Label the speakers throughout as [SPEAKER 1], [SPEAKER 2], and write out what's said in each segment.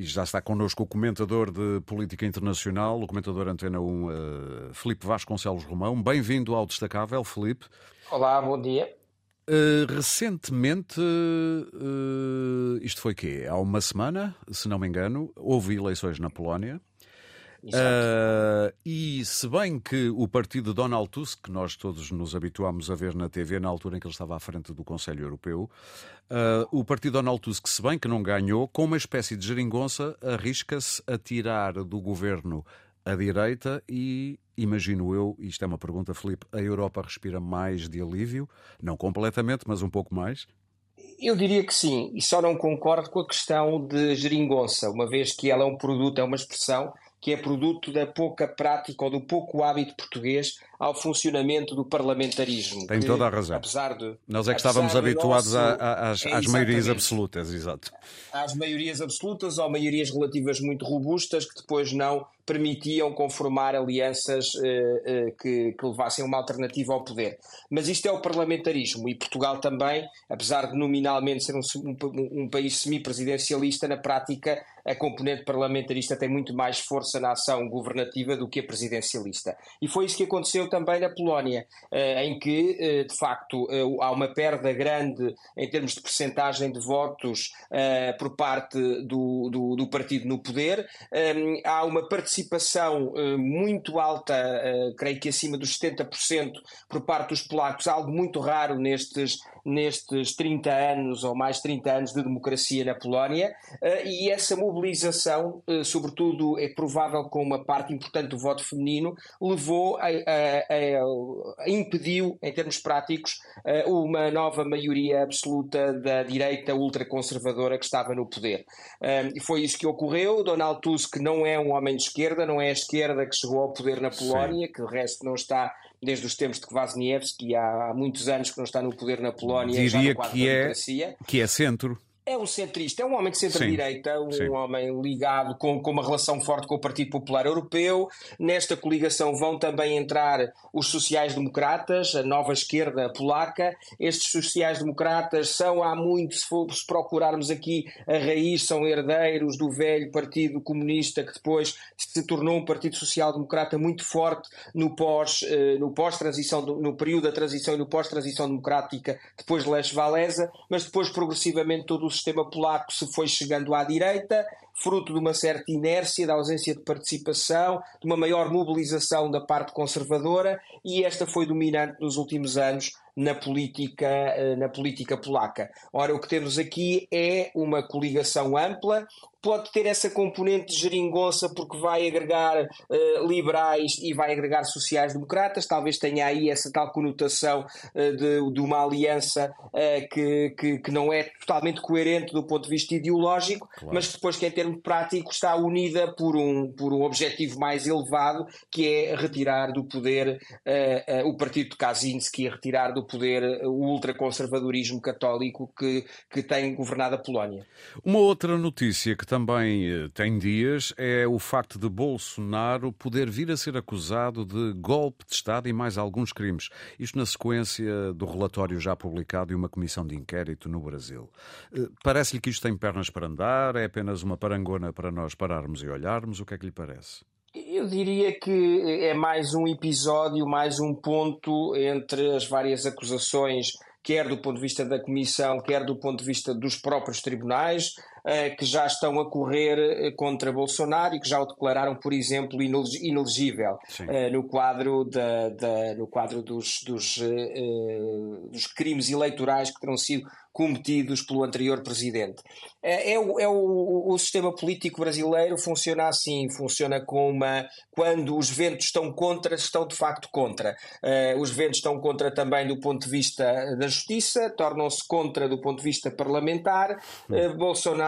[SPEAKER 1] e já está connosco o comentador de política internacional, o comentador Antena 1, uh, Felipe Vasconcelos Romão. Bem-vindo ao Destacável, Felipe.
[SPEAKER 2] Olá, bom dia.
[SPEAKER 1] Uh, recentemente, uh, isto foi quê? Há uma semana, se não me engano, houve eleições na Polónia. Uh, e se bem que o partido Donald Tusk, que nós todos nos habituámos a ver na TV na altura em que ele estava à frente do Conselho Europeu, uh, o partido Donald Tusk, se bem que não ganhou, com uma espécie de geringonça, arrisca-se a tirar do governo a direita e, imagino eu, isto é uma pergunta, Felipe, a Europa respira mais de alívio? Não completamente, mas um pouco mais?
[SPEAKER 2] Eu diria que sim, e só não concordo com a questão de geringonça, uma vez que ela é um produto, é uma expressão que é produto da pouca prática ou do pouco hábito português ao funcionamento do parlamentarismo.
[SPEAKER 1] Tem
[SPEAKER 2] que,
[SPEAKER 1] toda a razão.
[SPEAKER 2] Apesar de,
[SPEAKER 1] Nós é que estávamos habituados às, é maiorias absolutas, exato.
[SPEAKER 2] Às maiorias absolutas ou maiorias relativas muito robustas que depois não permitiam conformar alianças uh, uh, que, que, levassem uma alternativa ao poder. Mas isto é o parlamentarismo e Portugal também, apesar de nominalmente ser um, um, um país semipresidencialista, na prática a componente parlamentarista tem muito mais força na ação governativa do que a presidencialista. E foi isso que aconteceu também na Polónia, uh, em que, de facto, há uma perda grande em termos de percentagem de votos por parte do, do, do partido no poder, um, há uma participação muito alta, creio que acima dos 70% por parte dos polacos, algo muito raro nestes, nestes 30 anos ou mais 30 anos de democracia na Polónia, uh, e essa mobilização, sobretudo é provável com uma parte importante do voto feminino, levou a, a, a, impediu, em termos práticos, uma nova maioria absoluta da direita ultraconservadora que estava no poder. E foi isso que ocorreu. Donald Tusk não é um homem de esquerda, não é a esquerda que chegou ao poder na Polónia, Sim. que o resto não está desde os tempos de Kwasniewski, há, há muitos anos que não está no poder na Polónia.
[SPEAKER 1] Diria que é, que é centro.
[SPEAKER 2] É um centrista, é um homem de centro-direita, um sim. homem ligado com, com uma relação forte com o Partido Popular Europeu. Nesta coligação vão também entrar os sociais-democratas, a nova esquerda polaca. Estes sociais-democratas são há muito, se, for, se procurarmos aqui a raiz, são herdeiros do velho Partido Comunista que depois se tornou um Partido Social-Democrata muito forte no pós, eh, no pós-transição, no período da transição e no pós-transição democrática depois de Lech Walesa, mas depois progressivamente todo o sistema polaco se foi chegando à direita, fruto de uma certa inércia, da ausência de participação, de uma maior mobilização da parte conservadora, e esta foi dominante nos últimos anos na política, eh, na política polaca. Ora, o que temos aqui é uma coligação ampla, pode ter essa componente de geringonça porque vai agregar uh, liberais e vai agregar sociais-democratas, talvez tenha aí essa tal conotação uh, de, de, uma aliança uh, que, que, que, não é totalmente coerente do ponto de vista ideológico, claro. mas depois que em termos práticos está unida por um, por um objetivo mais elevado, que é retirar do poder o partido de Kaczynski, retirar do poder o ultraconservadorismo católico que, que tem governado a Polónia.
[SPEAKER 1] Uma outra notícia que também eh, tem dias é o facto de Bolsonaro poder vir a ser acusado de golpe de Estado e mais alguns crimes. Isto na sequência do relatório já publicado e uma comissão de inquérito no Brasil. Eh, parece-lhe que isto tem pernas para andar? É apenas uma para nós pararmos e olharmos? O que é que lhe parece?
[SPEAKER 2] Eu diria que é mais um episódio, mais um ponto entre as várias acusações quer do ponto de vista da Comissão, quer do ponto de vista dos próprios tribunais, que já estão a correr eh, contra Bolsonaro e que já o declararam, por exemplo, inelegível eh, no quadro, da, da, no quadro dos, dos, dos crimes eleitorais que terão sido cometidos pelo anterior presidente. É, o, é o, o, sistema político brasileiro funciona assim, funciona com uma quando os ventos estão contra, estão de facto contra. Os ventos estão contra também do ponto de vista da justiça, tornam-se contra do ponto de vista parlamentar. Uh,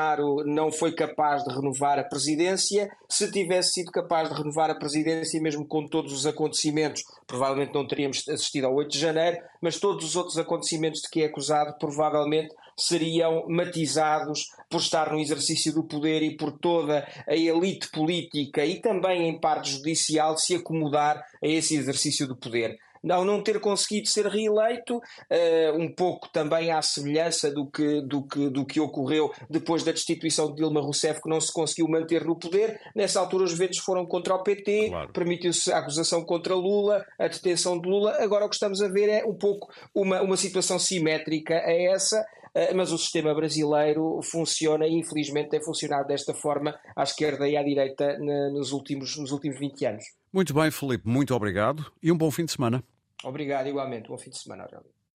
[SPEAKER 2] Bolsonaro não foi capaz de renovar a presidência. Se tivesse sido capaz de renovar a presidência, mesmo com todos os acontecimentos, provavelmente não teríamos assistido ao 8 de janeiro, mas todos os outros acontecimentos de que é acusado, provavelmente seriam matizados por estar no exercício do poder e por toda a elite política e também em parte judicial se acomodar a esse exercício do poder. Ao não ter conseguido ser reeleito, uh, um pouco também à semelhança do que, do, que, do que ocorreu depois da destituição de Dilma Rousseff, que não se conseguiu manter no poder. Nessa altura, os ventos foram contra o PT, claro. permitiu-se a acusação contra Lula, a detenção de Lula. Agora, o que estamos a ver é um pouco uma, uma situação simétrica a essa. Eh, mas o sistema brasileiro funciona e infelizmente tem funcionado desta forma à esquerda e à direita nos últimos, nos últimos 20 anos.
[SPEAKER 1] Muito bem, Felipe, muito obrigado e um bom fim de semana.
[SPEAKER 2] Obrigado, igualmente. Bom fim de semana, Aurélio.